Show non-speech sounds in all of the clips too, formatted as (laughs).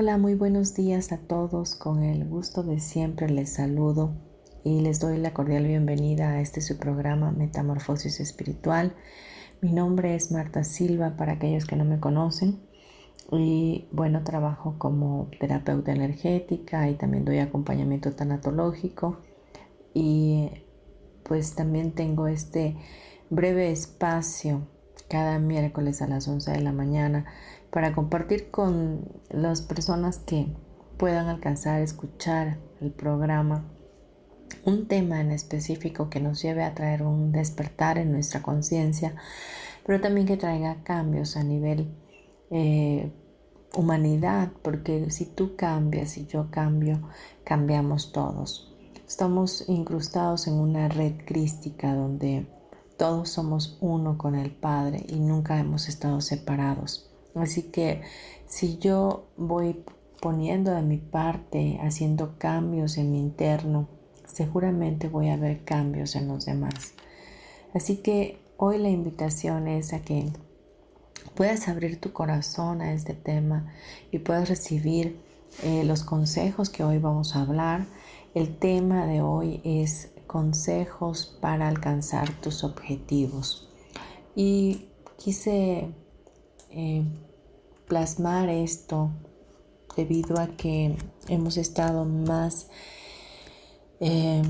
Hola, muy buenos días a todos. Con el gusto de siempre les saludo y les doy la cordial bienvenida a este su programa Metamorfosis Espiritual. Mi nombre es Marta Silva para aquellos que no me conocen y bueno, trabajo como terapeuta energética y también doy acompañamiento tanatológico y pues también tengo este breve espacio cada miércoles a las 11 de la mañana para compartir con las personas que puedan alcanzar a escuchar el programa un tema en específico que nos lleve a traer un despertar en nuestra conciencia, pero también que traiga cambios a nivel eh, humanidad, porque si tú cambias y yo cambio, cambiamos todos. Estamos incrustados en una red crística donde todos somos uno con el Padre y nunca hemos estado separados. Así que si yo voy poniendo de mi parte, haciendo cambios en mi interno, seguramente voy a ver cambios en los demás. Así que hoy la invitación es a que puedas abrir tu corazón a este tema y puedas recibir eh, los consejos que hoy vamos a hablar. El tema de hoy es consejos para alcanzar tus objetivos. Y quise eh, plasmar esto debido a que hemos estado más eh,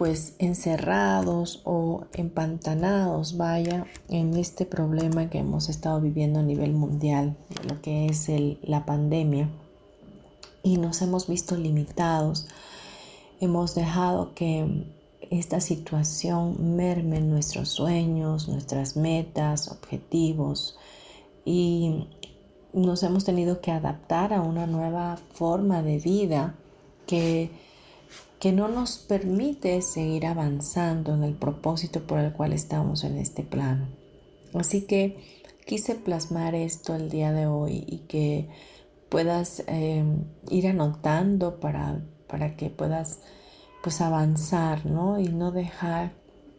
pues encerrados o empantanados, vaya, en este problema que hemos estado viviendo a nivel mundial, lo que es la pandemia, y nos hemos visto limitados, hemos dejado que esta situación merme nuestros sueños, nuestras metas, objetivos, y nos hemos tenido que adaptar a una nueva forma de vida que, que no nos permite seguir avanzando en el propósito por el cual estamos en este plano. Así que quise plasmar esto el día de hoy y que puedas eh, ir anotando para, para que puedas pues avanzar, ¿no? Y no dejar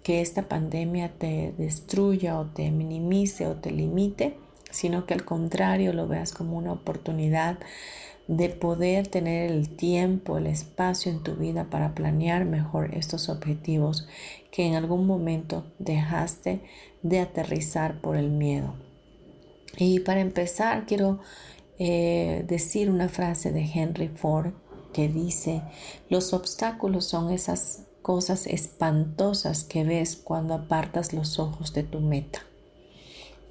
que esta pandemia te destruya o te minimice o te limite sino que al contrario lo veas como una oportunidad de poder tener el tiempo, el espacio en tu vida para planear mejor estos objetivos que en algún momento dejaste de aterrizar por el miedo. Y para empezar quiero eh, decir una frase de Henry Ford que dice, los obstáculos son esas cosas espantosas que ves cuando apartas los ojos de tu meta.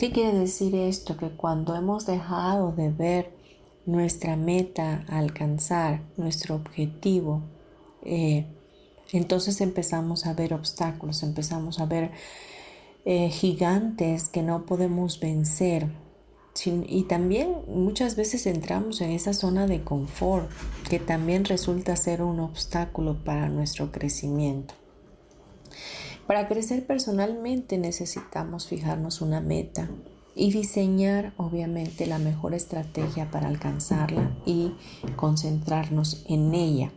¿Qué quiere decir esto? Que cuando hemos dejado de ver nuestra meta alcanzar, nuestro objetivo, eh, entonces empezamos a ver obstáculos, empezamos a ver eh, gigantes que no podemos vencer. Y también muchas veces entramos en esa zona de confort que también resulta ser un obstáculo para nuestro crecimiento. Para crecer personalmente necesitamos fijarnos una meta y diseñar obviamente la mejor estrategia para alcanzarla y concentrarnos en ella.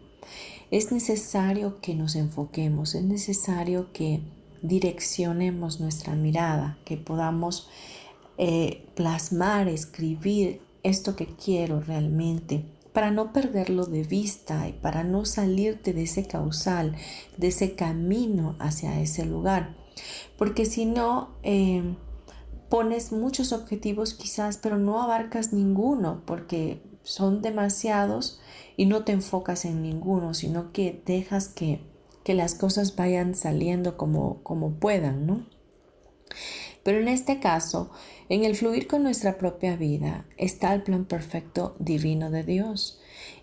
Es necesario que nos enfoquemos, es necesario que direccionemos nuestra mirada, que podamos eh, plasmar, escribir esto que quiero realmente para no perderlo de vista y para no salirte de ese causal, de ese camino hacia ese lugar. Porque si no, eh, pones muchos objetivos quizás, pero no abarcas ninguno, porque son demasiados y no te enfocas en ninguno, sino que dejas que, que las cosas vayan saliendo como, como puedan, ¿no? Pero en este caso, en el fluir con nuestra propia vida está el plan perfecto divino de Dios.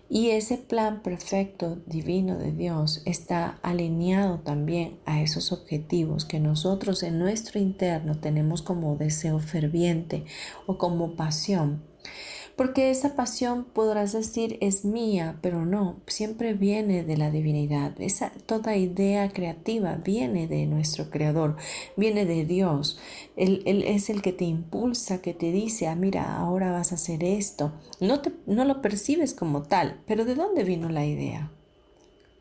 Y ese plan perfecto divino de Dios está alineado también a esos objetivos que nosotros en nuestro interno tenemos como deseo ferviente o como pasión. Porque esa pasión podrás decir es mía, pero no, siempre viene de la divinidad. Esa, toda idea creativa viene de nuestro Creador, viene de Dios. Él, es el que te impulsa, que te dice, ah, mira, ahora vas a hacer esto. No, te, no lo percibes como tal, pero ¿de dónde vino la idea?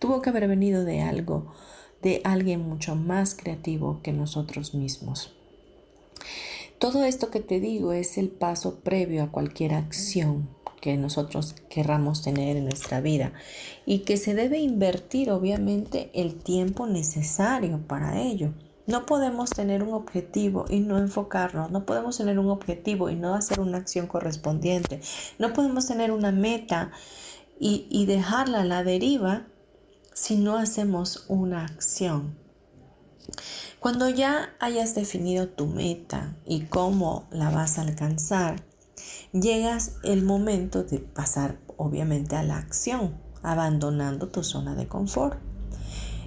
Tuvo que haber venido de algo, de alguien mucho más creativo que nosotros mismos. Todo esto que te digo es el paso previo a cualquier acción que nosotros querramos tener en nuestra vida y que se debe invertir obviamente el tiempo necesario para ello. No podemos tener un objetivo y no enfocarnos, no podemos tener un objetivo y no hacer una acción correspondiente, no podemos tener una meta y, y dejarla a la deriva si no hacemos una acción. Cuando ya hayas definido tu meta y cómo la vas a alcanzar, llegas el momento de pasar obviamente a la acción, abandonando tu zona de confort.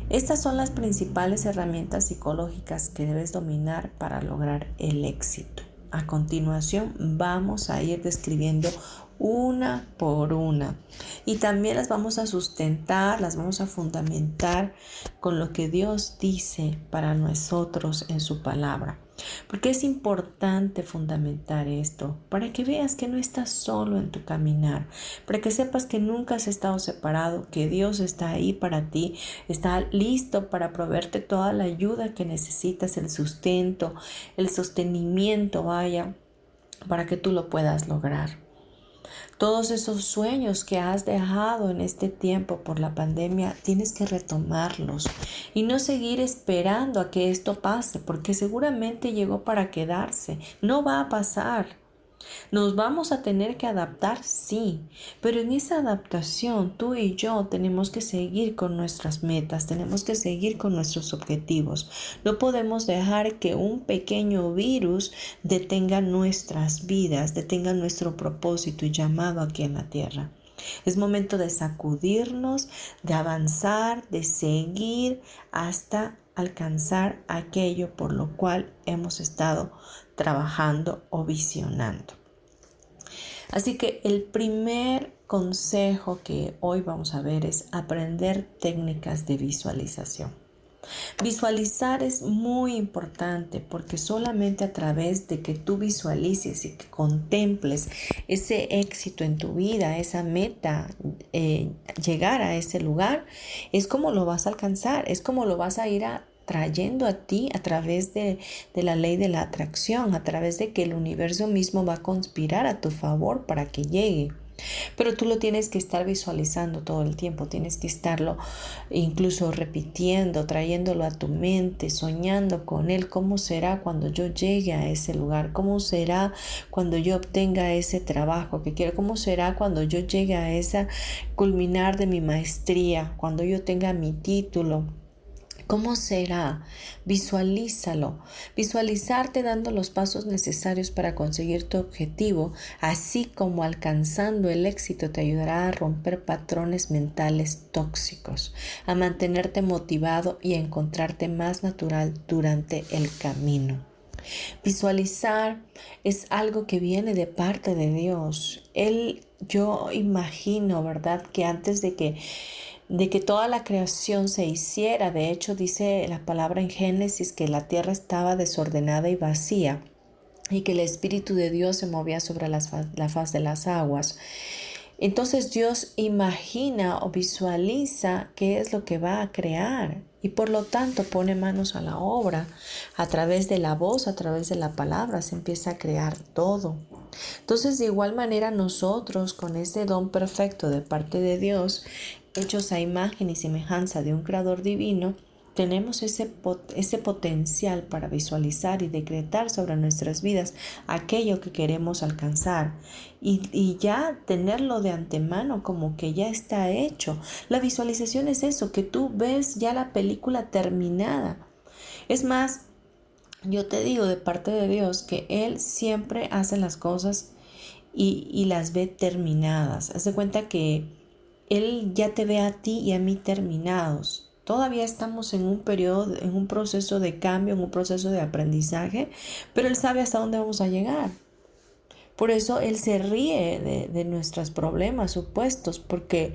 Estas son las principales herramientas psicológicas que debes dominar para lograr el éxito. A continuación vamos a ir describiendo una por una. Y también las vamos a sustentar, las vamos a fundamentar con lo que Dios dice para nosotros en su palabra. Porque es importante fundamentar esto, para que veas que no estás solo en tu caminar, para que sepas que nunca has estado separado, que Dios está ahí para ti, está listo para proveerte toda la ayuda que necesitas, el sustento, el sostenimiento, vaya, para que tú lo puedas lograr. Todos esos sueños que has dejado en este tiempo por la pandemia, tienes que retomarlos y no seguir esperando a que esto pase, porque seguramente llegó para quedarse. No va a pasar. Nos vamos a tener que adaptar, sí, pero en esa adaptación tú y yo tenemos que seguir con nuestras metas, tenemos que seguir con nuestros objetivos. No podemos dejar que un pequeño virus detenga nuestras vidas, detenga nuestro propósito y llamado aquí en la tierra. Es momento de sacudirnos, de avanzar, de seguir hasta alcanzar aquello por lo cual hemos estado trabajando o visionando. Así que el primer consejo que hoy vamos a ver es aprender técnicas de visualización. Visualizar es muy importante porque solamente a través de que tú visualices y que contemples ese éxito en tu vida, esa meta, eh, llegar a ese lugar, es como lo vas a alcanzar, es como lo vas a ir a trayendo a ti a través de, la ley de la atracción, a través de que el universo mismo va a conspirar a tu favor para que llegue. Pero tú lo tienes que estar visualizando todo el tiempo, tienes que estarlo incluso repitiendo, trayéndolo a tu mente, soñando con él, cómo será cuando yo llegue a ese lugar, cómo será cuando yo obtenga ese trabajo que quiero, cómo será cuando yo llegue a esa culminar de mi maestría, cuando yo tenga mi título ¿Cómo será? Visualízalo. Visualizarte dando los pasos necesarios para conseguir tu objetivo, así como alcanzando el éxito te ayudará a romper patrones mentales tóxicos, a mantenerte motivado y a encontrarte más natural durante el camino. Visualizar es algo que viene de parte de Dios. Él, yo imagino, ¿verdad? Que antes de que de que toda la creación se hiciera. De hecho, dice la palabra en Génesis que la tierra estaba desordenada y vacía y que el Espíritu de Dios se movía sobre la faz de las aguas. Entonces Dios imagina o visualiza qué es lo que va a crear y por lo tanto pone manos a la obra. A través de la voz, a través de la palabra, se empieza a crear todo. Entonces de igual manera nosotros con ese don perfecto de parte de Dios hechos a imagen y semejanza de un creador divino, tenemos ese, ese potencial para visualizar y decretar sobre nuestras vidas aquello que queremos alcanzar y, y, ya tenerlo de antemano como que ya está hecho. La visualización es eso, que tú ves ya la película terminada. Es más, yo te digo de parte de Dios que Él siempre hace las cosas y, y las ve terminadas. Haz de cuenta que Él ya te ve a ti y a mí terminados Todavía estamos en un periodo, en un proceso de cambio, en un proceso de aprendizaje, pero Él sabe hasta dónde vamos a llegar. Por eso Él se ríe de, nuestros problemas supuestos, porque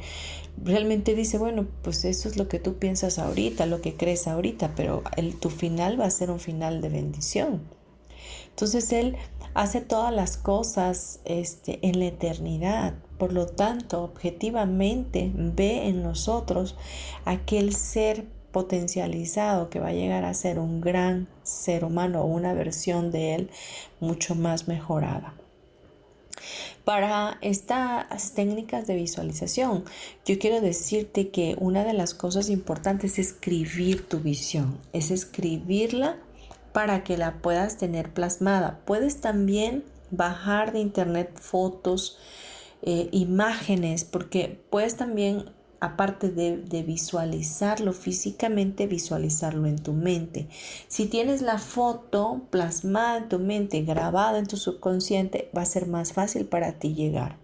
realmente dice, bueno, pues eso es lo que tú piensas ahorita, lo que crees ahorita, pero tu final va a ser un final de bendición. Entonces Él hace todas las cosas este, en la eternidad por lo tanto, objetivamente ve en nosotros aquel ser potencializado que va a llegar a ser un gran ser humano o una versión de él mucho más mejorada. Para estas técnicas de visualización, yo quiero decirte que una de las cosas importantes es escribir tu visión, es escribirla para que la puedas tener plasmada. Puedes también bajar de internet fotos, eh, imágenes, porque puedes también, aparte de, visualizarlo físicamente, visualizarlo en tu mente. Si tienes la foto plasmada en tu mente, grabada en tu subconsciente, va a ser más fácil para ti llegar.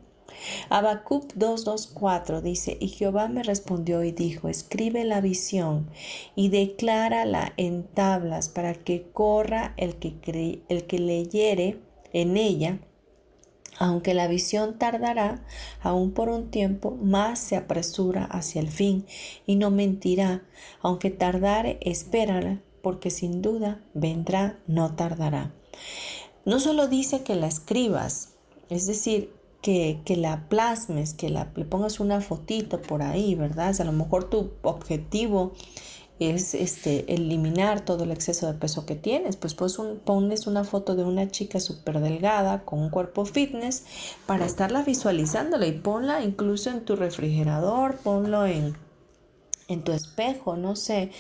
Habacuc 2.2.4 dice, y Jehová me respondió y dijo, escribe la visión y declárala en tablas para que corra el que, el que leyere en ella aunque la visión tardará aún por un tiempo, más se apresura hacia el fin y no mentirá. Aunque tardare, espérala, porque sin duda vendrá, no tardará. No solo dice que la escribas, es decir, que, que, la plasmes, que la, le pongas una fotito por ahí, ¿verdad? a lo mejor tu objetivo es este, eliminar todo el exceso de peso que tienes. Pues, pues pones una foto de una chica súper delgada con un cuerpo fitness para estarla visualizándola y ponla incluso en tu refrigerador, ponlo en, en tu espejo, no sé.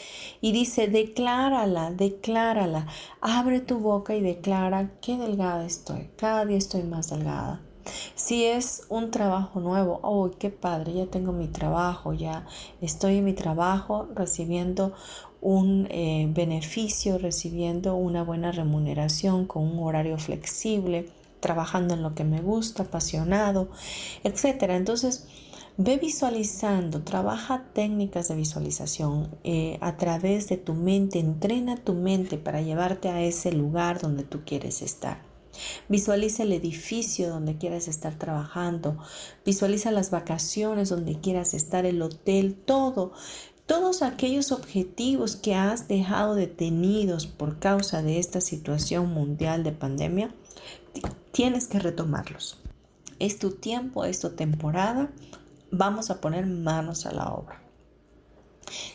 Y dice, declárala, declárala. Abre tu boca y declara qué delgada estoy. Cada día estoy más delgada. Si es un trabajo nuevo, oh, qué padre, ya tengo mi trabajo, ya estoy en mi trabajo recibiendo un eh, beneficio, recibiendo una buena remuneración con un horario flexible, trabajando en lo que me gusta, apasionado, etcétera. Entonces, Ve visualizando, trabaja técnicas de visualización eh, a través de tu mente, entrena tu mente para llevarte a ese lugar donde tú quieres estar. Visualiza el edificio donde quieras estar trabajando. Visualiza las vacaciones donde quieras estar, el hotel, todo. Todos aquellos objetivos que has dejado detenidos por causa de esta situación mundial de pandemia, tienes que retomarlos. Es tu tiempo, es tu temporada. Vamos a poner manos a la obra.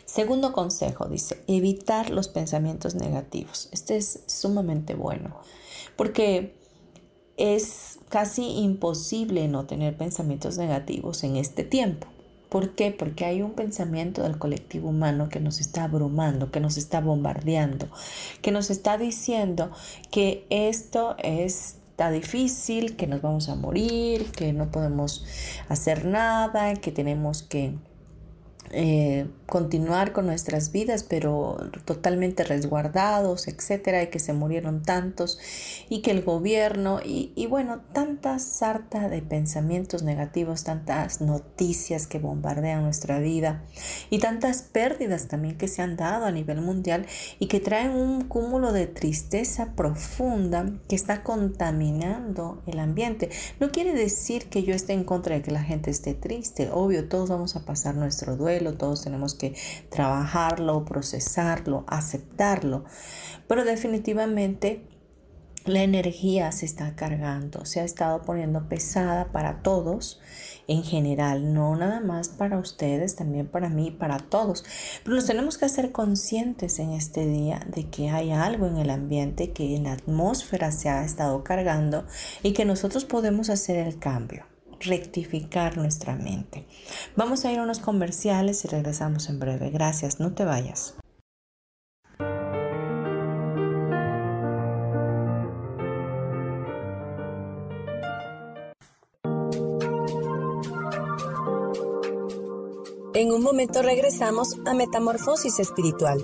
Segundo consejo, dice, evitar los pensamientos negativos. Este es sumamente bueno porque es casi imposible no tener pensamientos negativos en este tiempo. ¿Por qué? Porque hay un pensamiento del colectivo humano que nos está abrumando, que nos está bombardeando, que nos está diciendo que esto está difícil, que nos vamos a morir, que no podemos hacer nada, que tenemos que eh, continuar con nuestras vidas, pero totalmente resguardados, etcétera, y que se murieron tantos, y que el gobierno, y, bueno, tanta sarta de pensamientos negativos, tantas noticias que bombardean nuestra vida, y tantas pérdidas también que se han dado a nivel mundial y que traen un cúmulo de tristeza profunda que está contaminando el ambiente. No quiere decir que yo esté en contra de que la gente esté triste, obvio, todos vamos a pasar nuestro duelo todos tenemos que trabajarlo, procesarlo, aceptarlo, pero definitivamente la energía se está cargando, se ha estado poniendo pesada para todos en general, no nada más para ustedes, también para mí, para todos. Pero nos tenemos que hacer conscientes en este día de que hay algo en el ambiente, que en la atmósfera se ha estado cargando y que nosotros podemos hacer el cambio rectificar nuestra mente. Vamos a ir a unos comerciales y regresamos en breve. Gracias, no te vayas. En un momento regresamos a Metamorfosis Espiritual.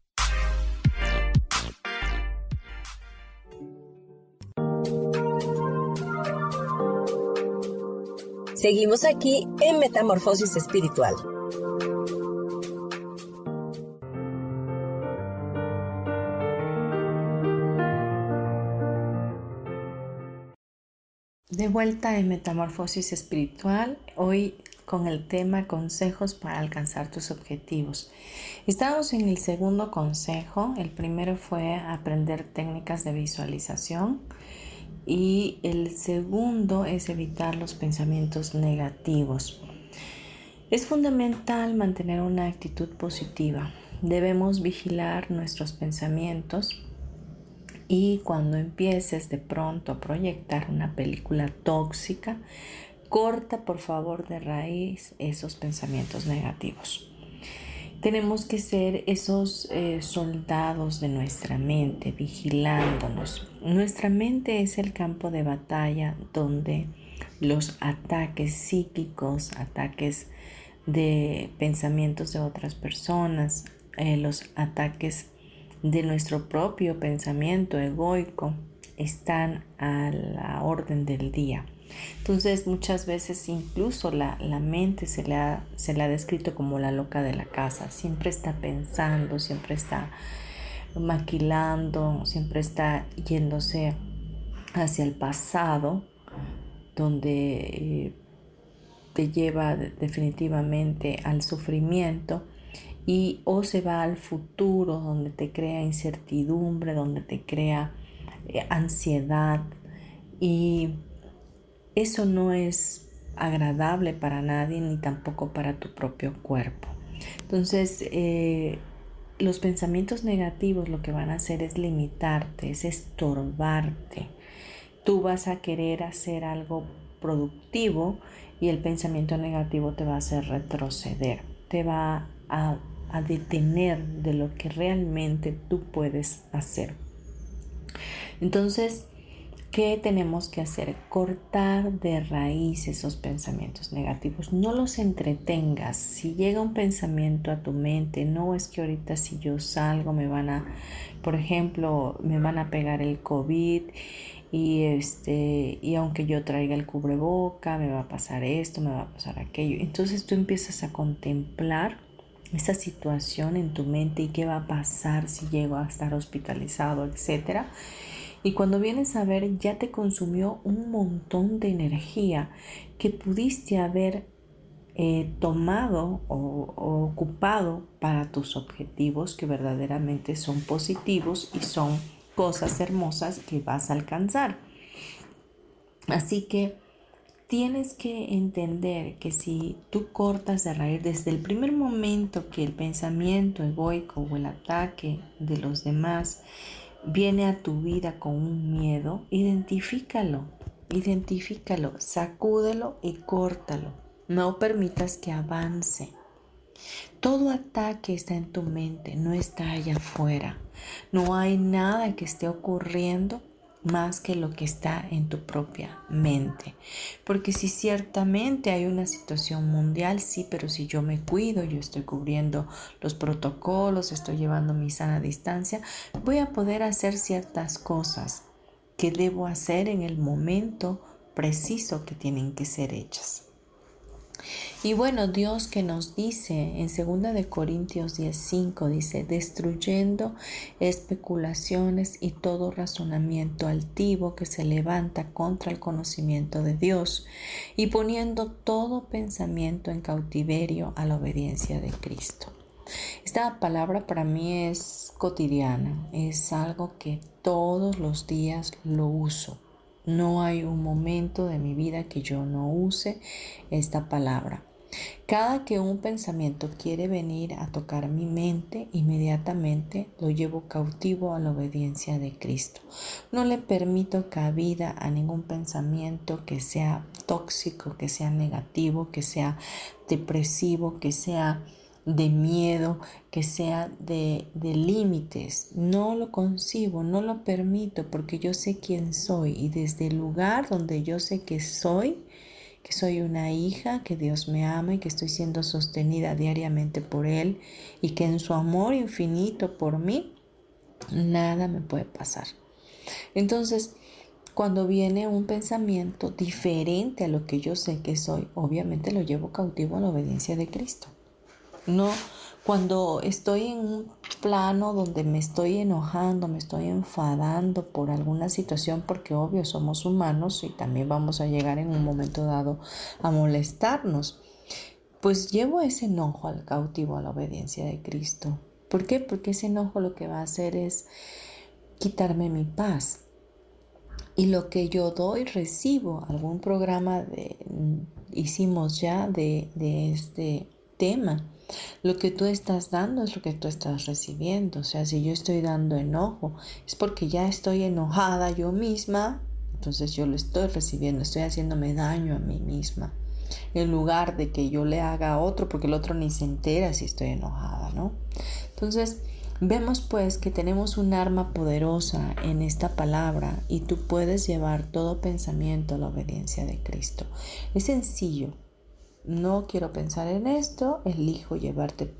Seguimos aquí en Metamorfosis Espiritual. De vuelta en Metamorfosis Espiritual, hoy con el tema consejos para alcanzar tus objetivos. Estamos en el segundo consejo, el primero fue aprender técnicas de visualización y el segundo es evitar los pensamientos negativos. Es fundamental mantener una actitud positiva. Debemos vigilar nuestros pensamientos y cuando empieces de pronto a proyectar una película tóxica, corta por favor de raíz esos pensamientos negativos. Tenemos que ser esos eh, soldados de nuestra mente, vigilándonos. Nuestra mente es el campo de batalla donde los ataques psíquicos, ataques de pensamientos de otras personas, eh, los ataques de nuestro propio pensamiento egoico están a la orden del día. Entonces muchas veces incluso la, mente se le, ha, se ha descrito como la loca de la casa. Siempre está pensando, siempre está maquilando, siempre está yéndose hacia el pasado, donde eh, te lleva definitivamente al sufrimiento y o se va al futuro donde te crea incertidumbre, donde te crea eh, ansiedad y eso no es agradable para nadie ni tampoco para tu propio cuerpo. Entonces, eh, los pensamientos negativos lo que van a hacer es limitarte, es estorbarte. Tú vas a querer hacer algo productivo y el pensamiento negativo te va a hacer retroceder, te va a a detener de lo que realmente tú puedes hacer. Entonces, ¿qué tenemos que hacer? Cortar de raíz esos pensamientos negativos. No los entretengas. Si llega un pensamiento a tu mente, no es que ahorita si yo salgo me van a, por ejemplo, me van a pegar el COVID y este y aunque yo traiga el cubreboca, me va a pasar esto, me va a pasar aquello. Entonces tú empiezas a contemplar esa situación en tu mente y qué va a pasar si llego a estar hospitalizado, etcétera. Y cuando vienes a ver, ya te consumió un montón de energía que pudiste haber eh, tomado o, o, ocupado para tus objetivos que verdaderamente son positivos y son cosas hermosas que vas a alcanzar. Así que tienes que entender que si tú cortas de raíz desde el primer momento que el pensamiento egoico o el ataque de los demás viene a tu vida con un miedo, identifícalo, identifícalo, sacúdelo y córtalo. No permitas que avance. Todo ataque está en tu mente, no está allá afuera. No hay nada que esté ocurriendo más que lo que está en tu propia mente. Porque si ciertamente hay una situación mundial, sí, pero si yo me cuido, yo estoy cubriendo los protocolos, estoy llevando mi sana distancia, voy a poder hacer ciertas cosas que debo hacer en el momento preciso que tienen que ser hechas. Y bueno, Dios que nos dice en 2 de Corintios 10:5 dice, destruyendo especulaciones y todo razonamiento altivo que se levanta contra el conocimiento de Dios y poniendo todo pensamiento en cautiverio a la obediencia de Cristo. Esta palabra para mí es cotidiana, es algo que todos los días lo uso. No hay un momento de mi vida que yo no use esta palabra. Cada que un pensamiento quiere venir a tocar mi mente, inmediatamente lo llevo cautivo a la obediencia de Cristo. No le permito cabida a ningún pensamiento que sea tóxico, que sea negativo, que sea depresivo, que sea de miedo, que sea de, de límites. No lo concibo, no lo permito porque yo sé quién soy y desde el lugar donde yo sé que soy, que soy una hija, que Dios me ama y que estoy siendo sostenida diariamente por Él y que en su amor infinito por mí, nada me puede pasar. Entonces, cuando viene un pensamiento diferente a lo que yo sé que soy, obviamente lo llevo cautivo a la obediencia de Cristo. No, cuando estoy en un plano donde me estoy enojando, me estoy enfadando por alguna situación, porque obvio somos humanos y también vamos a llegar en un momento dado a molestarnos, pues llevo ese enojo al cautivo, a la obediencia de Cristo. ¿Por qué? Porque ese enojo lo que va a hacer es quitarme mi paz. Y lo que yo doy, recibo. Algún programa de, hicimos ya de, de este tema lo que tú estás dando es lo que tú estás recibiendo. O sea, si yo estoy dando enojo, es porque ya estoy enojada yo misma, entonces yo lo estoy recibiendo, estoy haciéndome daño a mí misma. En lugar de que yo le haga a otro, porque el otro ni se entera si estoy enojada, ¿no? Entonces, vemos pues que tenemos un arma poderosa en esta palabra y tú puedes llevar todo pensamiento a la obediencia de Cristo. Es sencillo, no quiero pensar en esto, elijo llevarte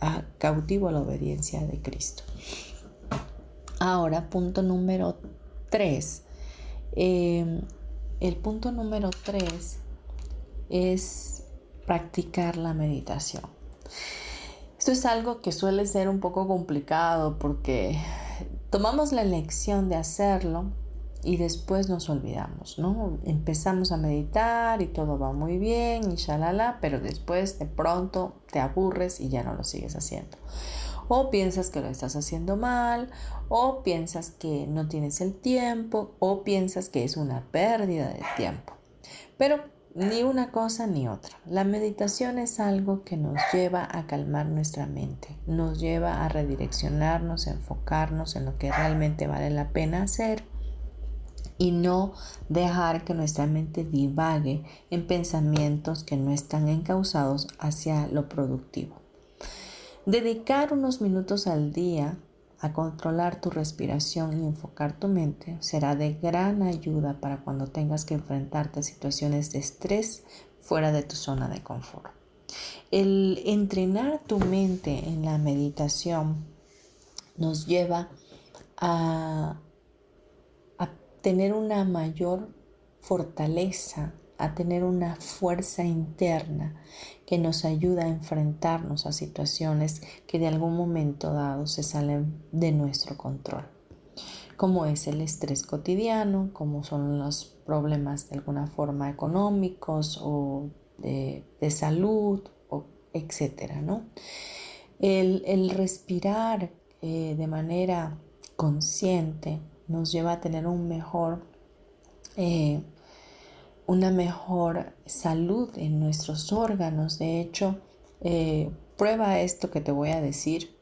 a cautivo a la obediencia de Cristo. Ahora, punto número 3. Em, el punto número 3 es practicar la meditación. Esto es algo que suele ser un poco complicado porque tomamos la elección de hacerlo, y después nos olvidamos, ¿no? Empezamos a meditar y todo va muy bien y shalala, pero después de pronto te aburres y ya no lo sigues haciendo. O piensas que lo estás haciendo mal, o piensas que no tienes el tiempo, o piensas que es una pérdida de tiempo. Pero ni una cosa ni otra. La meditación es algo que nos lleva a calmar nuestra mente, nos lleva a redireccionarnos, a enfocarnos en lo que realmente vale la pena hacer y no dejar que nuestra mente divague en pensamientos que no están encausados hacia lo productivo. Dedicar unos minutos al día a controlar tu respiración y enfocar tu mente será de gran ayuda para cuando tengas que enfrentarte a situaciones de estrés fuera de tu zona de confort. El entrenar tu mente en la meditación nos lleva a tener una mayor fortaleza, a tener una fuerza interna que nos ayuda a enfrentarnos a situaciones que de algún momento dado se salen de nuestro control, como es el estrés cotidiano, como son los problemas de alguna forma económicos o de, salud, o etcétera, ¿no? El, respirar eh, de manera consciente nos lleva a tener un mejor, eh, una mejor salud en nuestros órganos. De hecho, eh, prueba esto que te voy a decir.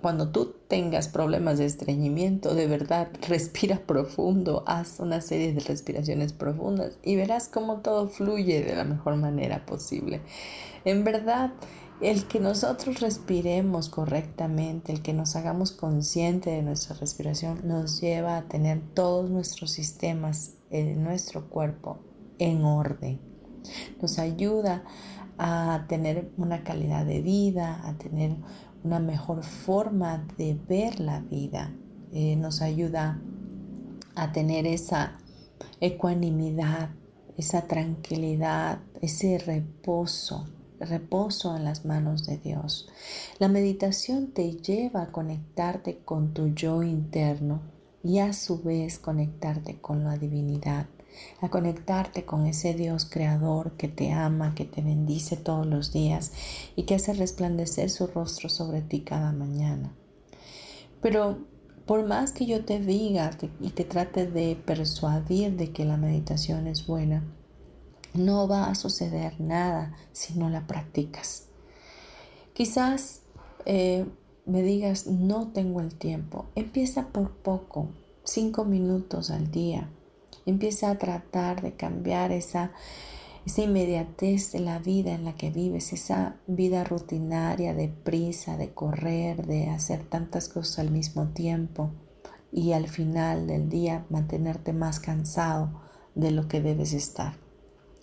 Cuando tú tengas problemas de estreñimiento, de verdad, (laughs) respira profundo, haz una serie de respiraciones profundas y verás cómo todo fluye de la mejor manera posible. En verdad, el que nosotros respiremos correctamente, el que nos hagamos consciente de nuestra respiración, nos lleva a tener todos nuestros sistemas en nuestro cuerpo en orden. Nos ayuda a tener una calidad de vida, a tener una mejor forma de ver la vida. Eh, nos ayuda a tener esa ecuanimidad esa tranquilidad, ese reposo, reposo en las manos de Dios. La meditación te lleva a conectarte con tu yo interno y a su vez conectarte con la divinidad, a conectarte con ese Dios creador que te ama, que te bendice todos los días y que hace resplandecer su rostro sobre ti cada mañana. Pero por más que yo te diga y te trate de persuadir de que la meditación es buena, no va a suceder nada si no la practicas. Quizás eh, me digas, no tengo el tiempo. Empieza por poco, cinco minutos al día. Empieza a tratar de cambiar esa esa inmediatez de la vida en la que vives, esa vida rutinaria de prisa, de correr, de hacer tantas cosas al mismo tiempo y al final del día mantenerte más cansado de lo que debes estar.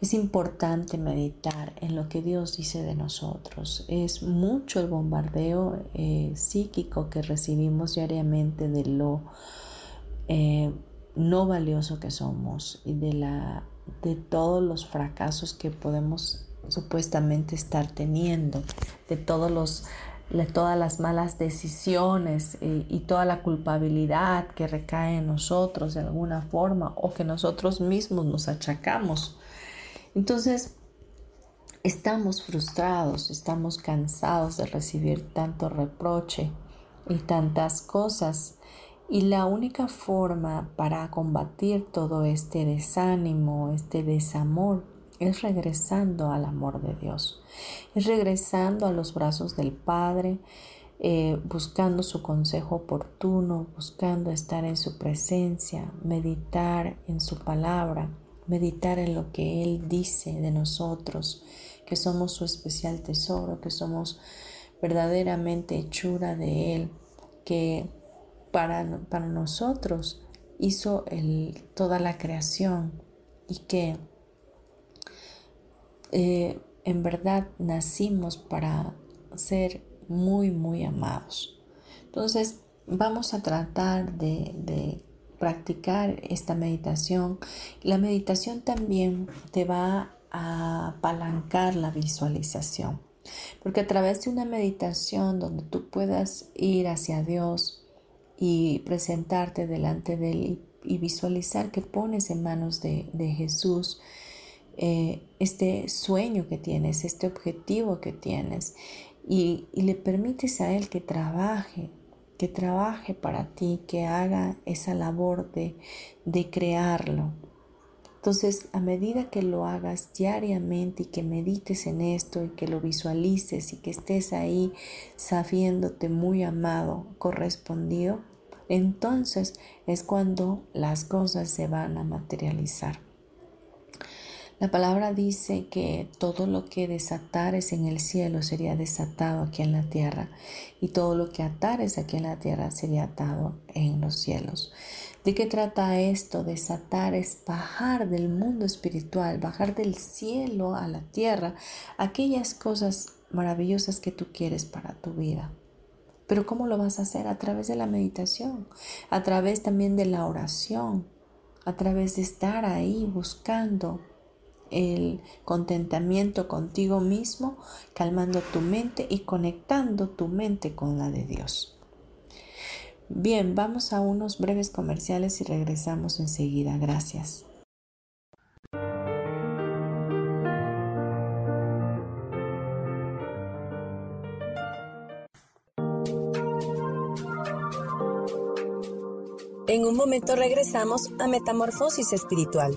Es importante meditar en lo que Dios dice de nosotros. Es mucho el bombardeo eh, psíquico que recibimos diariamente de lo eh, no valioso que somos y de la de todos los fracasos que podemos supuestamente estar teniendo, de todos los de todas las malas decisiones y, y, toda la culpabilidad que recae en nosotros de alguna forma o que nosotros mismos nos achacamos. Entonces, estamos frustrados, estamos cansados de recibir tanto reproche y tantas cosas. Y la única forma para combatir todo este desánimo, este desamor, es regresando al amor de Dios, es regresando a los brazos del Padre, eh, buscando su consejo oportuno, buscando estar en su presencia, meditar en su palabra, meditar en lo que Él dice de nosotros, que somos su especial tesoro, que somos verdaderamente hechura de Él, que para, nosotros hizo el, toda la creación y que eh, en verdad nacimos para ser muy, muy amados. Entonces, vamos a tratar de practicar esta meditación. La meditación también te va a apalancar la visualización. Porque a través de una meditación donde tú puedas ir hacia Dios, y presentarte delante de Él y, visualizar que pones en manos de, Jesús eh, este sueño que tienes, este objetivo que tienes y, le permites a Él que trabaje, que trabaje para ti, que haga esa labor de, de crearlo. Entonces, a medida que lo hagas diariamente y que medites en esto y que lo visualices y que estés ahí sabiéndote muy amado, correspondido, entonces es cuando las cosas se van a materializar. La palabra dice que todo lo que desatares en el cielo sería desatado aquí en la tierra y todo lo que atares aquí en la tierra sería atado en los cielos. ¿De qué trata esto? Desatar es bajar del mundo espiritual, bajar del cielo a la tierra aquellas cosas maravillosas que tú quieres para tu vida. Pero ¿cómo lo vas a hacer? A través de la meditación, a través también de la oración, a través de estar ahí buscando el contentamiento contigo mismo, calmando tu mente y conectando tu mente con la de Dios. Bien, vamos a unos breves comerciales y regresamos enseguida. Gracias. En un momento regresamos a Metamorfosis Espiritual.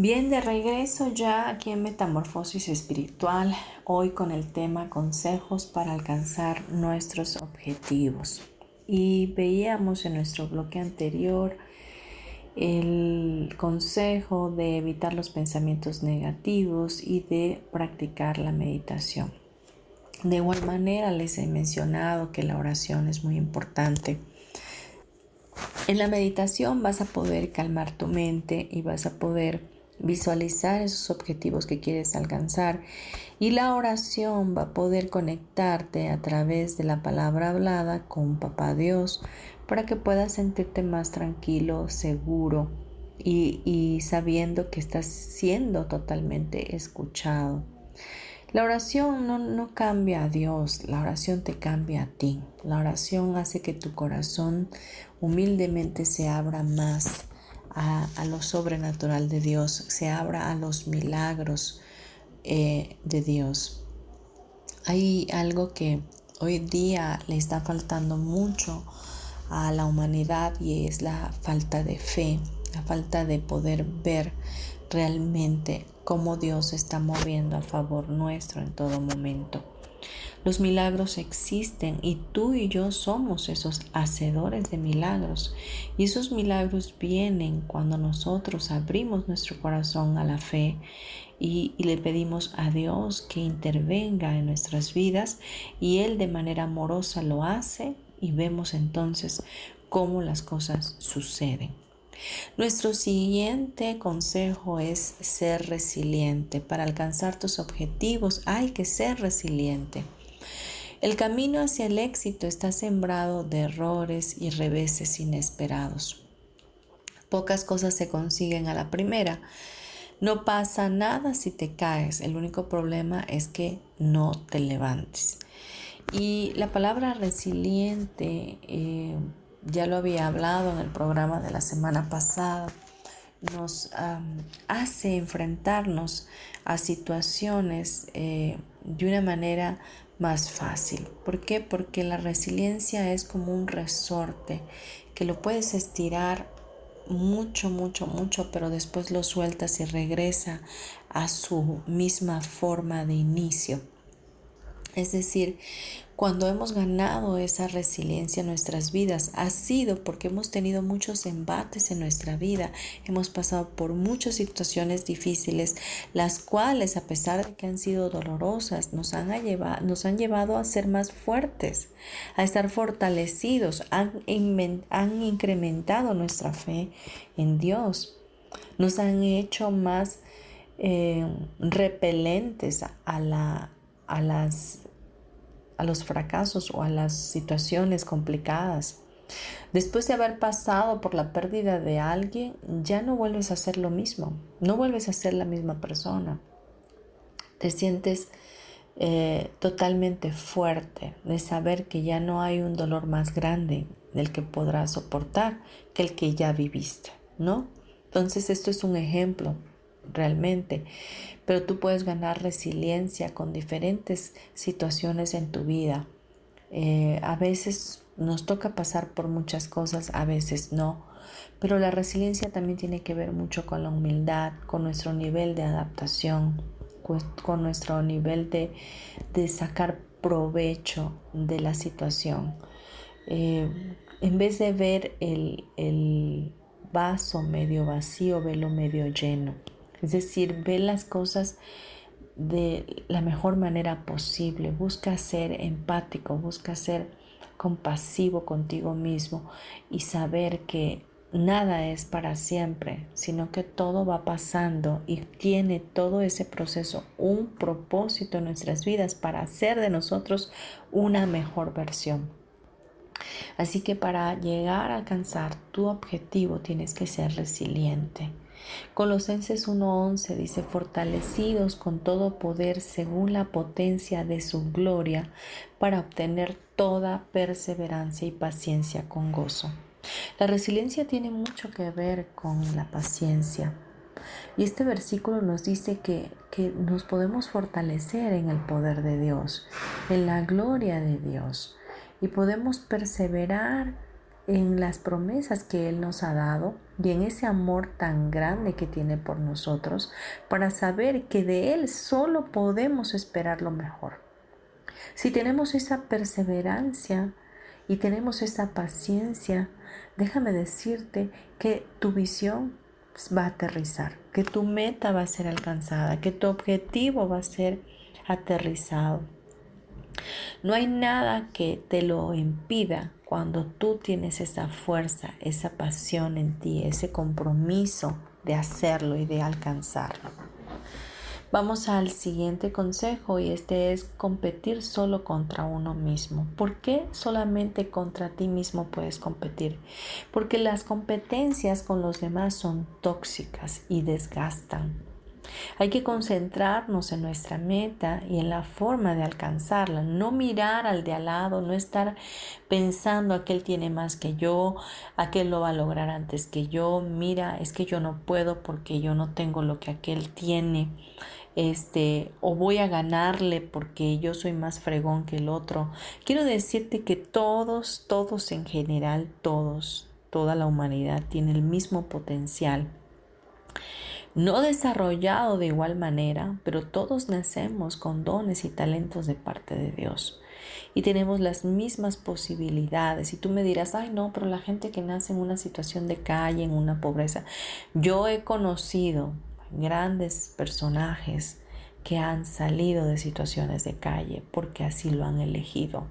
Bien, de regreso ya aquí en Metamorfosis Espiritual, hoy con el tema consejos para alcanzar nuestros objetivos. Y veíamos en nuestro bloque anterior el consejo de evitar los pensamientos negativos y de practicar la meditación. De igual manera les he mencionado que la oración es muy importante. En la meditación vas a poder calmar tu mente y vas a poder visualizar esos objetivos que quieres alcanzar y la oración va a poder conectarte a través de la palabra hablada con Papá Dios para que puedas sentirte más tranquilo, seguro y, sabiendo que estás siendo totalmente escuchado. La oración no, no, cambia a Dios, la oración te cambia a ti. La oración hace que tu corazón humildemente se abra más a, lo sobrenatural de Dios, se abra a los milagros eh, de Dios. Hay algo que hoy día le está faltando mucho a la humanidad y es la falta de fe, la falta de poder ver realmente cómo Dios está moviendo a favor nuestro en todo momento. Los milagros existen y tú y yo somos esos hacedores de milagros. Y esos milagros vienen cuando nosotros abrimos nuestro corazón a la fe y, le pedimos a Dios que intervenga en nuestras vidas y Él de manera amorosa lo hace y vemos entonces cómo las cosas suceden. Nuestro siguiente consejo es ser resiliente. Para alcanzar tus objetivos hay que ser resiliente. El camino hacia el éxito está sembrado de errores y reveses inesperados. Pocas cosas se consiguen a la primera. No pasa nada si te caes. El único problema es que no te levantes. Y la palabra resiliente, eh, ya lo había hablado en el programa de la semana pasada, nos hace enfrentarnos a situaciones eh, de una manera más fácil. ¿Por qué? Porque la resiliencia es como un resorte que lo puedes estirar mucho, mucho, mucho, pero después lo sueltas y regresa a su misma forma de inicio. Es decir, cuando hemos ganado esa resiliencia en nuestras vidas, ha sido porque hemos tenido muchos embates en nuestra vida, hemos pasado por muchas situaciones difíciles, las cuales a pesar de que han sido dolorosas, nos han, llevado, a ser más fuertes, a estar fortalecidos, han, incrementado nuestra fe en Dios, nos han hecho más eh, repelentes a las a los fracasos o a las situaciones complicadas. Después de haber pasado por la pérdida de alguien, ya no vuelves a hacer lo mismo, no vuelves a ser la misma persona. te sientes eh, totalmente fuerte de saber que ya no hay un dolor más grande del que podrás soportar que el que ya viviste, ¿no? Entonces esto es un ejemplo realmente, pero tú puedes ganar resiliencia con diferentes situaciones en tu vida. Eh, a veces nos toca pasar por muchas cosas, a veces no, pero la resiliencia también tiene que ver mucho con la humildad, con nuestro nivel de adaptación, con nuestro nivel de, sacar provecho de la situación. Eh, en vez de ver el, el vaso medio vacío, velo medio lleno. Es decir, ve las cosas de la mejor manera posible. Busca ser empático, busca ser compasivo contigo mismo y saber que nada es para siempre, sino que todo va pasando y tiene todo ese proceso un propósito en nuestras vidas para hacer de nosotros una mejor versión. Así que para llegar a alcanzar tu objetivo tienes que ser resiliente. Colosenses 1:11 dice, fortalecidos con todo poder según la potencia de su gloria, para obtener toda perseverancia y paciencia con gozo. La resiliencia tiene mucho que ver con la paciencia. Y este versículo nos dice que, que, nos podemos fortalecer en el poder de Dios, en la gloria de Dios, y podemos perseverar en las promesas que Él nos ha dado y en ese amor tan grande que tiene por nosotros para saber que de Él solo podemos esperar lo mejor. Si tenemos esa perseverancia y tenemos esa paciencia, déjame decirte que tu visión va a aterrizar, que tu meta va a ser alcanzada, que tu objetivo va a ser aterrizado. No hay nada que te lo impida cuando tú tienes esa fuerza, esa pasión en ti, ese compromiso de hacerlo y de alcanzarlo. Vamos al siguiente consejo y este es competir solo contra uno mismo. ¿Por qué solamente contra ti mismo puedes competir? Porque las competencias con los demás son tóxicas y desgastan. Hay que concentrarnos en nuestra meta y en la forma de alcanzarla, no mirar al de al lado, no estar pensando aquel tiene más que yo, aquel lo va a lograr antes que yo, mira, es que yo no puedo porque yo no tengo lo que aquel tiene. Este, o voy a ganarle porque yo soy más fregón que el otro. Quiero decirte que todos, todos en general, todos, toda la humanidad tiene el mismo potencial no desarrollado de igual manera, pero todos nacemos con dones y talentos de parte de Dios. Y tenemos las mismas posibilidades. Y tú me dirás, ay no, pero la gente que nace en una situación de calle, en una pobreza. Yo he conocido grandes personajes que han salido de situaciones de calle porque así lo han elegido.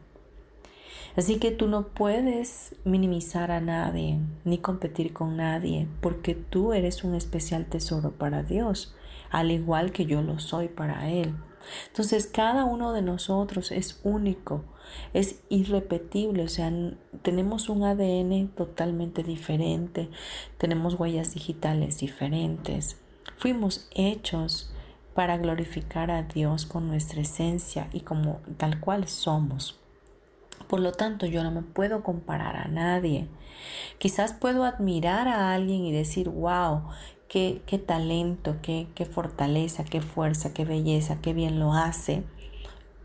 Así que tú no puedes minimizar a nadie ni competir con nadie porque tú eres un especial tesoro para Dios, al igual que yo lo soy para Él. Entonces cada uno de nosotros es único, es irrepetible, o sea, tenemos un ADN totalmente diferente, tenemos huellas digitales diferentes, fuimos hechos para glorificar a Dios con nuestra esencia y como tal cual somos. Por lo tanto, yo no me puedo comparar a nadie. Quizás puedo admirar a alguien y decir, wow, qué, qué talento, qué, qué fortaleza, qué fuerza, qué belleza, qué bien lo hace.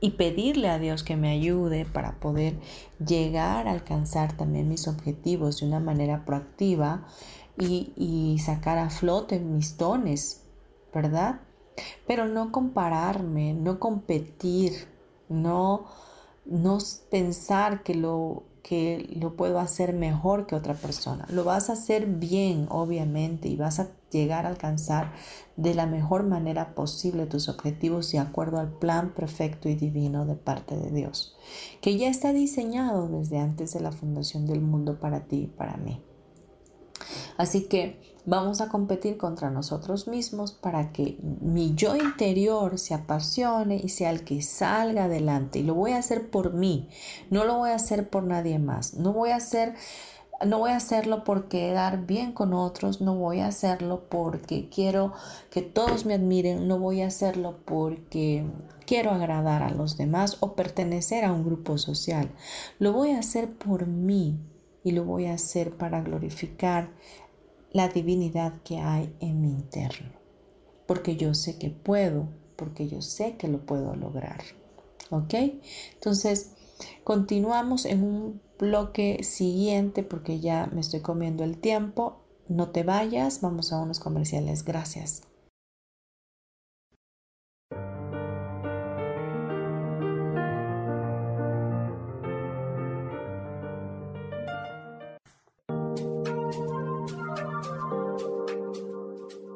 Y pedirle a Dios que me ayude para poder llegar a alcanzar también mis objetivos de una manera proactiva y, y sacar a flote mis dones, ¿verdad? Pero no compararme, no competir, no no pensar que lo, que lo puedo hacer mejor que otra persona. Lo vas a hacer bien, obviamente, y vas a llegar a alcanzar de la mejor manera posible tus objetivos de acuerdo al plan perfecto y divino de parte de Dios, que ya está diseñado desde antes de la fundación del mundo para ti y para mí. Así que vamos a competir contra nosotros mismos para que mi yo interior se apasione y sea el que salga adelante. Y lo voy a hacer por mí, no lo voy a hacer por nadie más. No voy a hacer no voy a hacerlo por quedar bien con otros, no voy a hacerlo porque quiero que todos me admiren, no voy a hacerlo porque quiero agradar a los demás o pertenecer a un grupo social. Lo voy a hacer por mí y lo voy a hacer para glorificar la divinidad que hay en mi interno, porque yo sé que puedo, porque yo sé que lo puedo lograr. ¿Ok? Entonces, continuamos en un bloque siguiente porque ya me estoy comiendo el tiempo. No te vayas, vamos a unos comerciales. Gracias.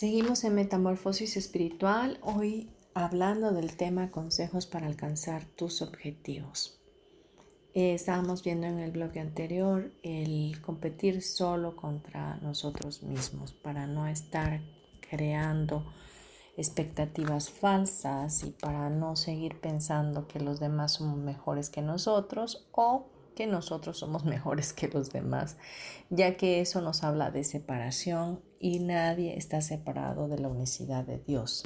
Seguimos en Metamorfosis Espiritual, hoy hablando del tema consejos para alcanzar tus objetivos. Eh, estábamos viendo en el bloque anterior el competir solo contra nosotros mismos para no estar creando expectativas falsas y para no seguir pensando que los demás son mejores que nosotros o que nosotros somos (laughs) mejores que los demás, ya que eso nos habla de separación y nadie está separado de la unicidad de Dios.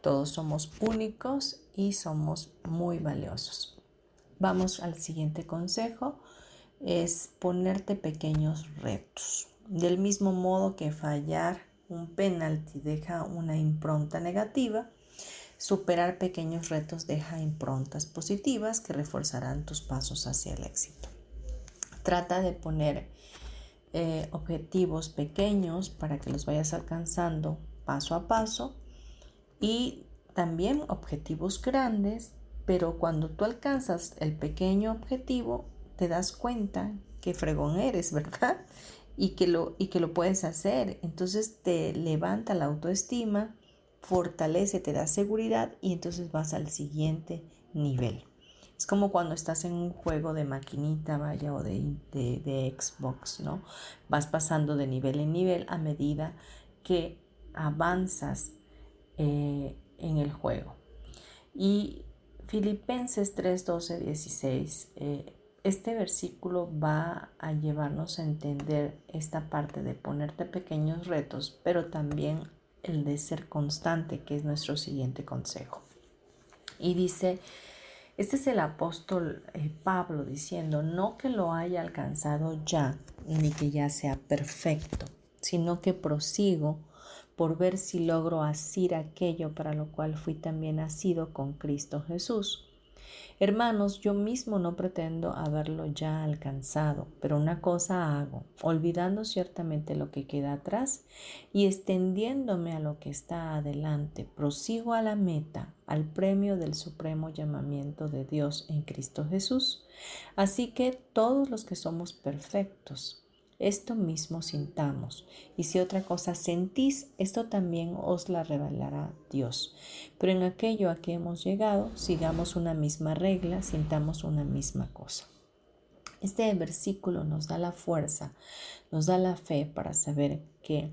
Todos somos únicos y somos muy valiosos. Vamos al siguiente consejo, es ponerte pequeños retos. Del mismo modo que fallar un penalti deja una impronta negativa, superar pequeños retos deja improntas positivas que reforzarán tus pasos hacia el éxito. Trata de poner eh, objetivos pequeños para que los vayas alcanzando paso a paso y también objetivos grandes pero cuando tú alcanzas el pequeño objetivo, te das cuenta que fregón eres, (laughs) ¿verdad? Y que lo, y que lo puedes hacer. Entonces te levanta la autoestima, fortalece, te da seguridad y entonces vas al siguiente nivel. Es como cuando estás en un juego de maquinita, vaya, o de, de, Xbox, ¿no? Vas pasando de nivel en nivel a medida que avanzas eh, en el juego. Y Filipenses 3, 12, 16. este versículo va a llevarnos a entender esta parte de ponerte pequeños retos, pero también el de ser constante, que es nuestro siguiente consejo. Y dice, este es el apóstol eh, Pablo diciendo, no que lo haya alcanzado ya, ni que ya sea perfecto, sino que prosigo por ver si logro asir aquello para lo cual fui también nacido con Cristo Jesús. Hermanos, yo mismo no pretendo haberlo ya alcanzado, pero una cosa hago, olvidando ciertamente lo que queda atrás y extendiéndome a lo que está adelante, prosigo a la meta, al premio del supremo llamamiento de Dios en Cristo Jesús. Así que todos los que somos perfectos, esto mismo sintamos. Y si otra cosa sentís, esto también os la revelará Dios. Pero en aquello a que hemos llegado, sigamos una misma regla, sintamos una misma cosa. Este versículo nos da la fuerza, nos da la fe para saber que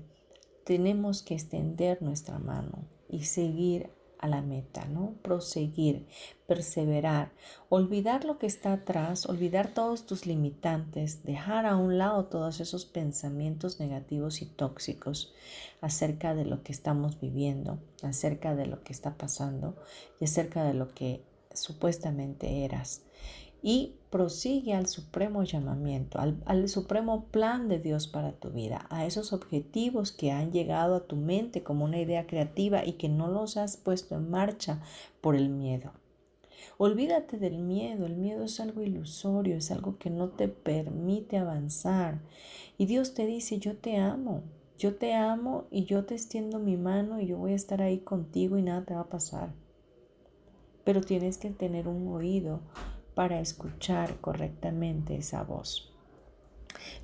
tenemos que extender nuestra mano y seguir a la meta, ¿no? Proseguir, perseverar, olvidar lo que está atrás, olvidar todos tus limitantes, dejar a un lado todos esos pensamientos negativos y tóxicos acerca de lo que estamos viviendo, acerca de lo que está pasando y acerca de lo que supuestamente eras y prosigue al supremo llamamiento, al, supremo plan de Dios para tu vida, a esos objetivos que han llegado a tu mente como una idea creativa y que no los has puesto en marcha por el miedo. Olvídate del miedo, el miedo es algo ilusorio, es algo que no te permite avanzar. Y Dios te dice, yo te amo, yo te amo y yo te extiendo mi mano y yo voy a estar ahí contigo y nada te va a pasar. Pero tienes que tener un oído para escuchar correctamente esa voz.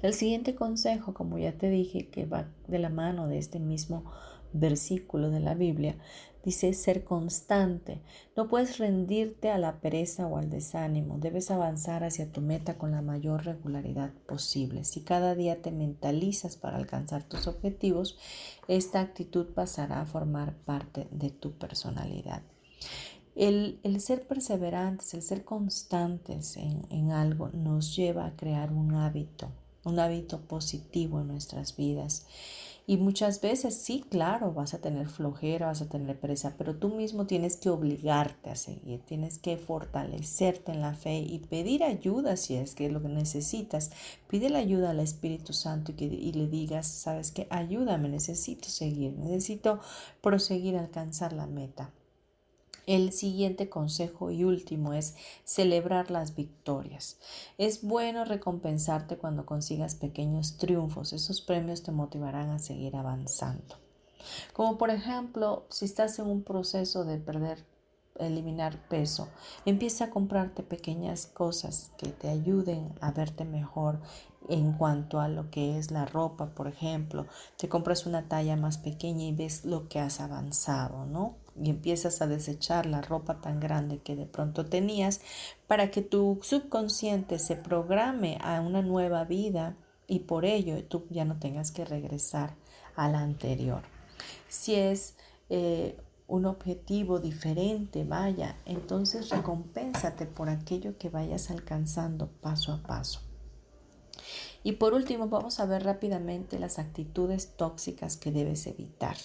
El siguiente consejo, como ya te dije, que va de la mano de este mismo versículo de la Biblia, dice ser constante. No puedes rendirte a la pereza o al desánimo. Debes avanzar hacia tu meta con la mayor regularidad posible. Si cada día te mentalizas para alcanzar tus objetivos, esta actitud pasará a formar parte de tu personalidad. El, ser perseverantes, el ser constantes en, en algo nos lleva a crear un hábito, un hábito positivo en nuestras vidas. Y muchas veces sí, claro, vas a tener flojera, vas a tener presa, pero tú mismo tienes que obligarte a seguir, tienes que fortalecerte en la fe y pedir ayuda si es que es lo que necesitas. Pide la ayuda al Espíritu Santo y, que, y le digas, sabes que ayúdame, necesito seguir, necesito proseguir alcanzar la meta. El siguiente consejo y último es celebrar las victorias. Es bueno recompensarte cuando consigas pequeños triunfos. Esos premios te motivarán a seguir avanzando. Como por ejemplo, si estás en un proceso de perder eliminar peso. Empieza a comprarte pequeñas cosas que te ayuden a verte mejor en cuanto a lo que es la ropa, por ejemplo. Te compras una talla más pequeña y ves lo que has avanzado, ¿no? Y empiezas a desechar la ropa tan grande que de pronto tenías para que tu subconsciente se programe a una nueva vida y por ello tú ya no tengas que regresar a la anterior. Si es eh, un objetivo diferente, vaya, entonces recompénsate por aquello que vayas alcanzando paso a paso. Y por último, vamos a ver rápidamente las actitudes tóxicas que debes evitar.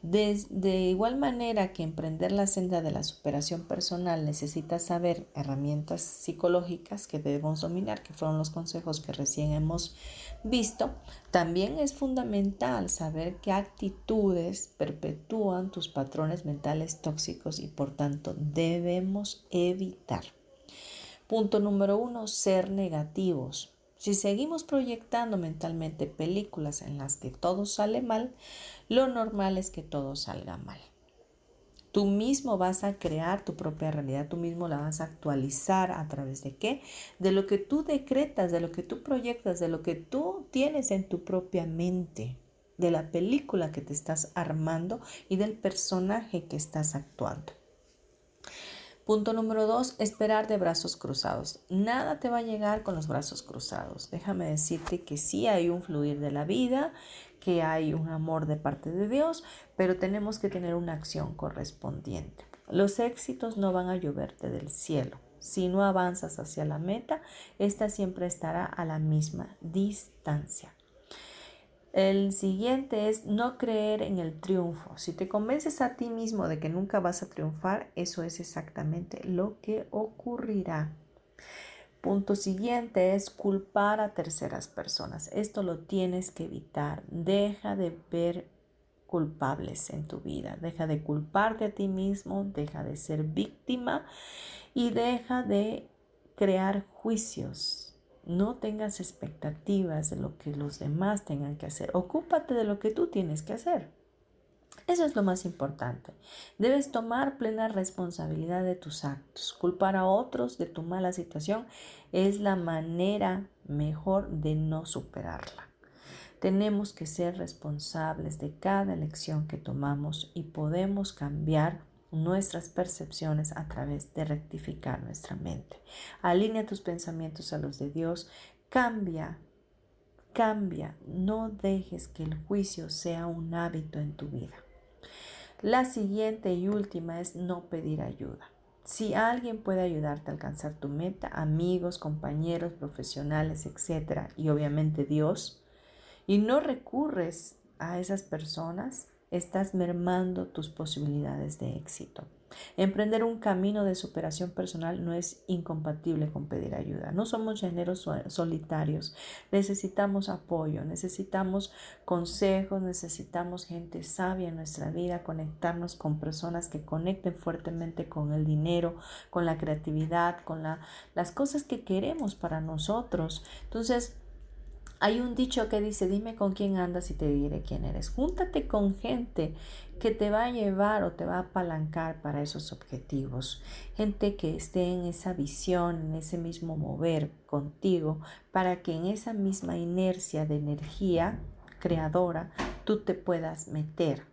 De, igual manera que emprender la senda de la superación personal necesita saber herramientas psicológicas que debemos dominar, que fueron los consejos que recién hemos visto, también es fundamental saber qué actitudes perpetúan tus patrones mentales tóxicos y por tanto debemos evitar. Punto número uno, ser negativos. Si seguimos proyectando mentalmente películas en las que todo sale mal, lo normal es que todo salga mal. Tú mismo vas a crear tu propia realidad, tú mismo la vas a actualizar a través de qué? De lo que tú decretas, de lo que tú proyectas, de lo que tú tienes en tu propia mente, de la película que te estás armando y del personaje que estás actuando. Punto número dos, esperar de brazos cruzados. Nada te va a llegar con los brazos cruzados. Déjame decirte que sí hay un fluir de la vida, que hay un amor de parte de Dios, pero tenemos que tener una acción correspondiente. Los éxitos no van a lloverte del cielo. Si no avanzas hacia la meta, esta siempre estará a la misma distancia. El siguiente es no creer en el triunfo. Si te convences a ti mismo de que nunca vas a triunfar, eso es exactamente lo que ocurrirá. Punto siguiente es culpar a terceras personas. Esto lo tienes que evitar. Deja de ver culpables en tu vida. Deja de culparte a ti mismo, deja de ser víctima y deja de crear juicios. No tengas expectativas de lo que los demás tengan que hacer. Ocúpate de lo que tú tienes que hacer. Eso es lo más importante. Debes tomar plena responsabilidad de tus actos. Culpar a otros de tu mala situación es la manera mejor de no superarla. Tenemos que ser responsables de cada elección que tomamos y podemos cambiar nuestras percepciones a través de rectificar nuestra mente. Alinea tus pensamientos a los de Dios, cambia, cambia, no dejes que el juicio sea un hábito en tu vida. La siguiente y última es no pedir ayuda. Si alguien puede ayudarte a alcanzar tu meta, amigos, compañeros, profesionales, etc., y obviamente Dios, y no recurres a esas personas, estás mermando tus posibilidades de éxito. Emprender un camino de superación personal no es incompatible con pedir ayuda. No somos géneros solitarios. Necesitamos apoyo, necesitamos consejos, necesitamos gente sabia en nuestra vida, conectarnos con personas que conecten fuertemente con el dinero, con la creatividad, con las cosas que queremos para nosotros. Entonces, hay un dicho que dice, dime con quién andas y te diré quién eres. Júntate con gente que te va a llevar o te va a apalancar para esos objetivos. Gente que esté en esa visión, en ese mismo mover contigo, para que en esa misma inercia de energía creadora tú te puedas meter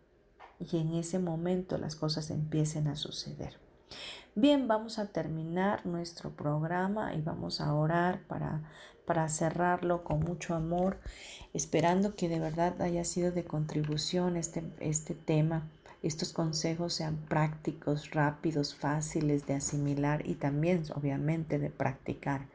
y en ese momento las cosas empiecen a suceder. Bien, vamos a terminar nuestro programa y vamos a orar para para cerrarlo con mucho amor, esperando que de verdad haya sido de contribución este, este tema. Estos consejos sean prácticos, rápidos, fáciles de asimilar y también obviamente de practicar.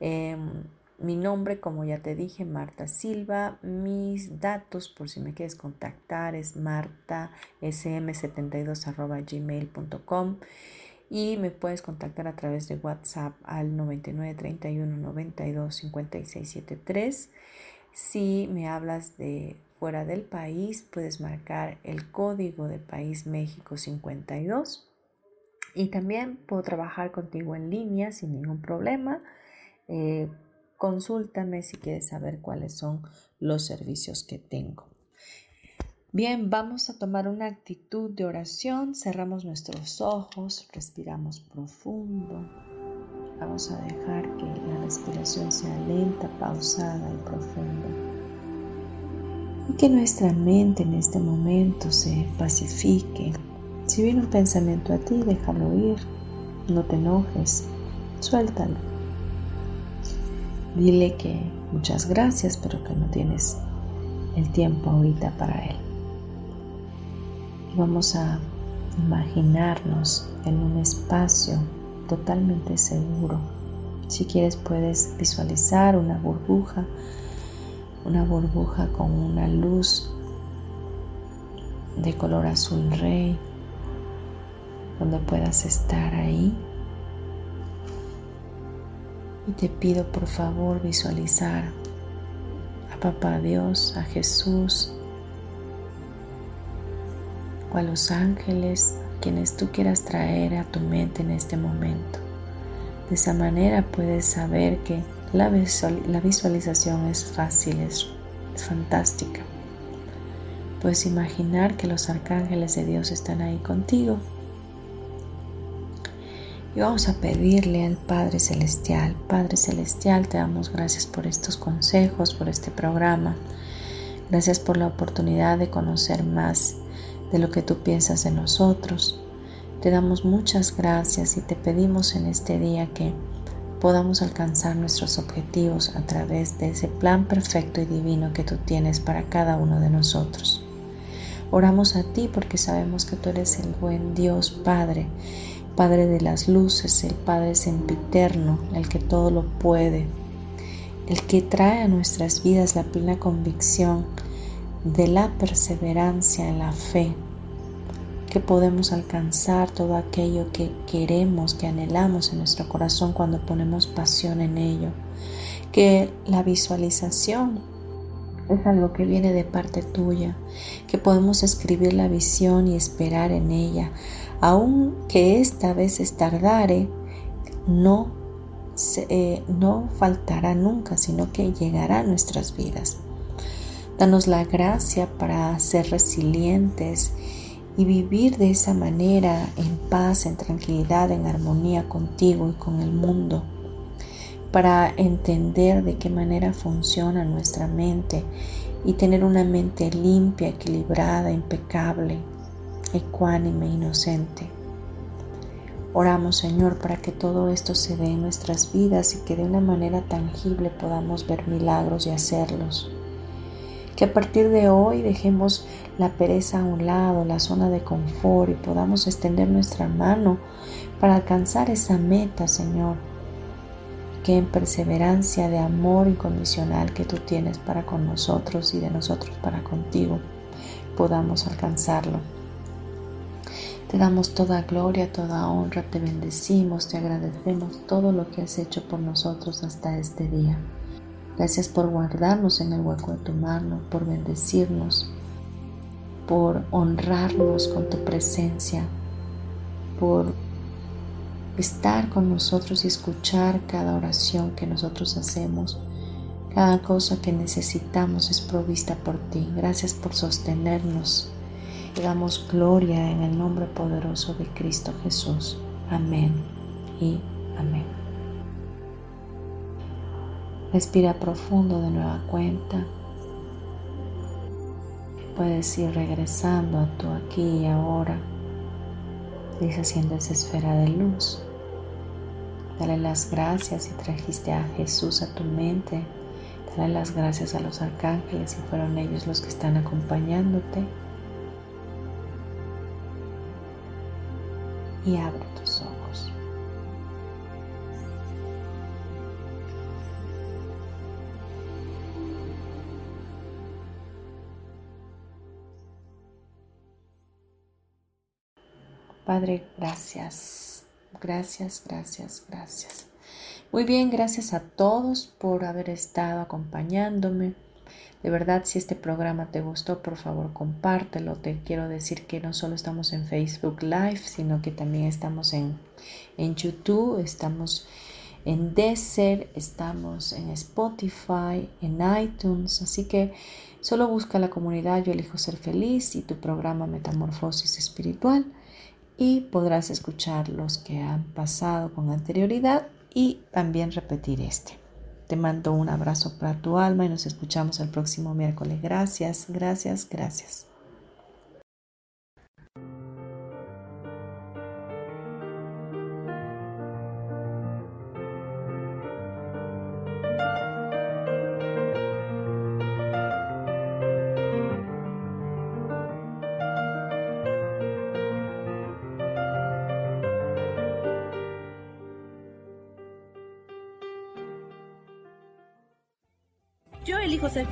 Em, mi nombre, como ya te dije, Marta Silva. Mis datos, por si me quieres contactar, es martasm72.gmail.com y me puedes contactar a través de WhatsApp al 99 31 92 56 73. Si me hablas de fuera del país, puedes marcar el código de país México 52. Y también puedo trabajar contigo en línea sin ningún problema. Eh, consúltame si quieres saber cuáles son los servicios que tengo. Bien, vamos a tomar una actitud de oración, cerramos nuestros ojos, respiramos profundo. Vamos a dejar que la respiración sea lenta, pausada y profunda. Y que nuestra mente en este momento se pacifique. Si viene un pensamiento a ti, déjalo ir. No te enojes, suéltalo. Dile que muchas gracias, pero que no tienes el tiempo ahorita para él vamos a imaginarnos en un espacio totalmente seguro. Si quieres puedes visualizar una burbuja, una burbuja con una luz de color azul rey, donde puedas estar ahí. Y te pido por favor visualizar a Papá Dios, a Jesús, a los ángeles, quienes tú quieras traer a tu mente en este momento. De esa manera puedes saber que la, visualización es fácil, es, es fantástica. Puedes imaginar que los arcángeles de Dios están ahí contigo. Y vamos a pedirle al Padre Celestial, Padre Celestial, te damos gracias por estos consejos, por este programa. Gracias por la oportunidad de conocer más de lo que tú piensas de nosotros. Te damos muchas gracias y te pedimos en este día que podamos alcanzar nuestros objetivos a través de ese plan perfecto y divino que tú tienes para cada uno de nosotros. Oramos a ti porque sabemos que tú eres el buen Dios Padre, Padre de las luces, el Padre sempiterno, el que todo lo puede, el que trae a nuestras vidas la plena convicción de la perseverancia en la fe, que podemos alcanzar todo aquello que queremos, que anhelamos en nuestro corazón cuando ponemos pasión en ello, que la visualización es algo que viene de parte tuya, que podemos escribir la visión y esperar en ella, aunque esta vez tardare, no, eh, no faltará nunca, sino que llegará a nuestras vidas. Danos la gracia para ser resilientes y vivir de esa manera en paz, en tranquilidad, en armonía contigo y con el mundo, para entender de qué manera funciona nuestra mente y tener una mente limpia, equilibrada, impecable, ecuánime, inocente. Oramos, Señor, para que todo esto se dé en nuestras vidas y que de una manera tangible podamos ver milagros y hacerlos. Que a partir de hoy dejemos la pereza a un lado, la zona de confort y podamos extender nuestra mano para alcanzar esa meta, Señor. Que en perseverancia de amor incondicional que tú tienes para con nosotros y de nosotros para contigo, podamos alcanzarlo. Te damos toda gloria, toda honra, te bendecimos, te agradecemos todo lo que has hecho por nosotros hasta este día. Gracias por guardarnos en el hueco de tu mano, por bendecirnos, por honrarnos con tu presencia, por estar con nosotros y escuchar cada oración que nosotros hacemos. Cada cosa que necesitamos es provista por ti. Gracias por sostenernos. Te damos gloria en el nombre poderoso de Cristo Jesús. Amén y amén. Respira profundo de nueva cuenta. Puedes ir regresando a tu aquí y ahora, deshaciendo esa esfera de luz. Dale las gracias si trajiste a Jesús a tu mente. Dale las gracias a los arcángeles si fueron ellos los que están acompañándote. Y abre tus ojos. Padre, gracias, gracias, gracias, gracias. Muy bien, gracias a todos por haber estado acompañándome. De verdad, si este programa te gustó, por favor, compártelo. Te quiero decir que no solo estamos en Facebook Live, sino que también estamos en, en YouTube, estamos en Desert, estamos en Spotify, en iTunes. Así que solo busca la comunidad Yo elijo ser feliz y tu programa Metamorfosis Espiritual y podrás escuchar los que han pasado con anterioridad y también repetir este. Te mando un abrazo para tu alma y nos escuchamos el próximo miércoles. Gracias, gracias, gracias.